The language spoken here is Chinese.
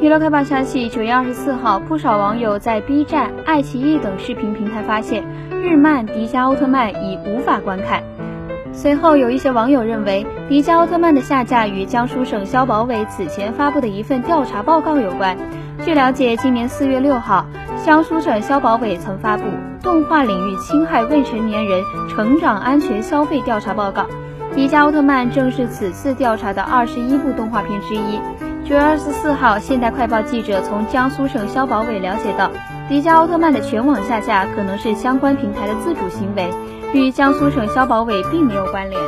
娱乐快报消息：九月二十四号，不少网友在 B 站、爱奇艺等视频平台发现日漫《迪迦奥特曼》已无法观看。随后，有一些网友认为，迪迦奥特曼的下架与江苏省消保委此前发布的一份调查报告有关。据了解，今年四月六号，江苏省消保委曾发布《动画领域侵害未成年人成长安全消费调查报告》，迪迦奥特曼正是此次调查的二十一部动画片之一。九月二十四号，现代快报记者从江苏省消保委了解到，迪迦奥特曼的全网下架可能是相关平台的自主行为。与江苏省消保委并没有关联。